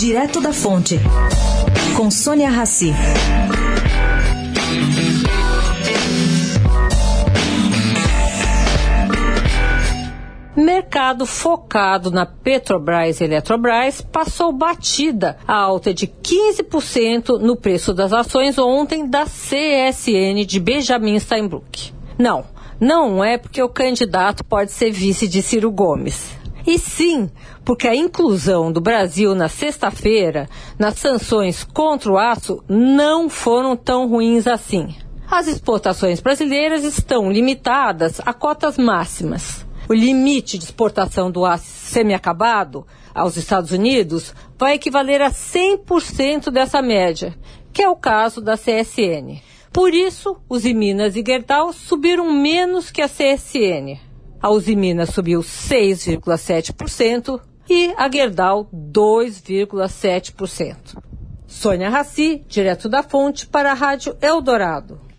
Direto da Fonte, com Sônia Rassi. Mercado focado na Petrobras e Eletrobras passou batida a alta de 15% no preço das ações ontem da CSN de Benjamin Steinbrück. Não, não é porque o candidato pode ser vice de Ciro Gomes. E sim, porque a inclusão do Brasil na sexta-feira nas sanções contra o aço não foram tão ruins assim. As exportações brasileiras estão limitadas a cotas máximas. O limite de exportação do aço semi-acabado aos Estados Unidos vai equivaler a 100% dessa média, que é o caso da CSN. Por isso, os Minas e Gerdau subiram menos que a CSN. A Usiminas subiu 6,7% e a Gerdau 2,7%. Sônia Raci, direto da fonte para a Rádio Eldorado.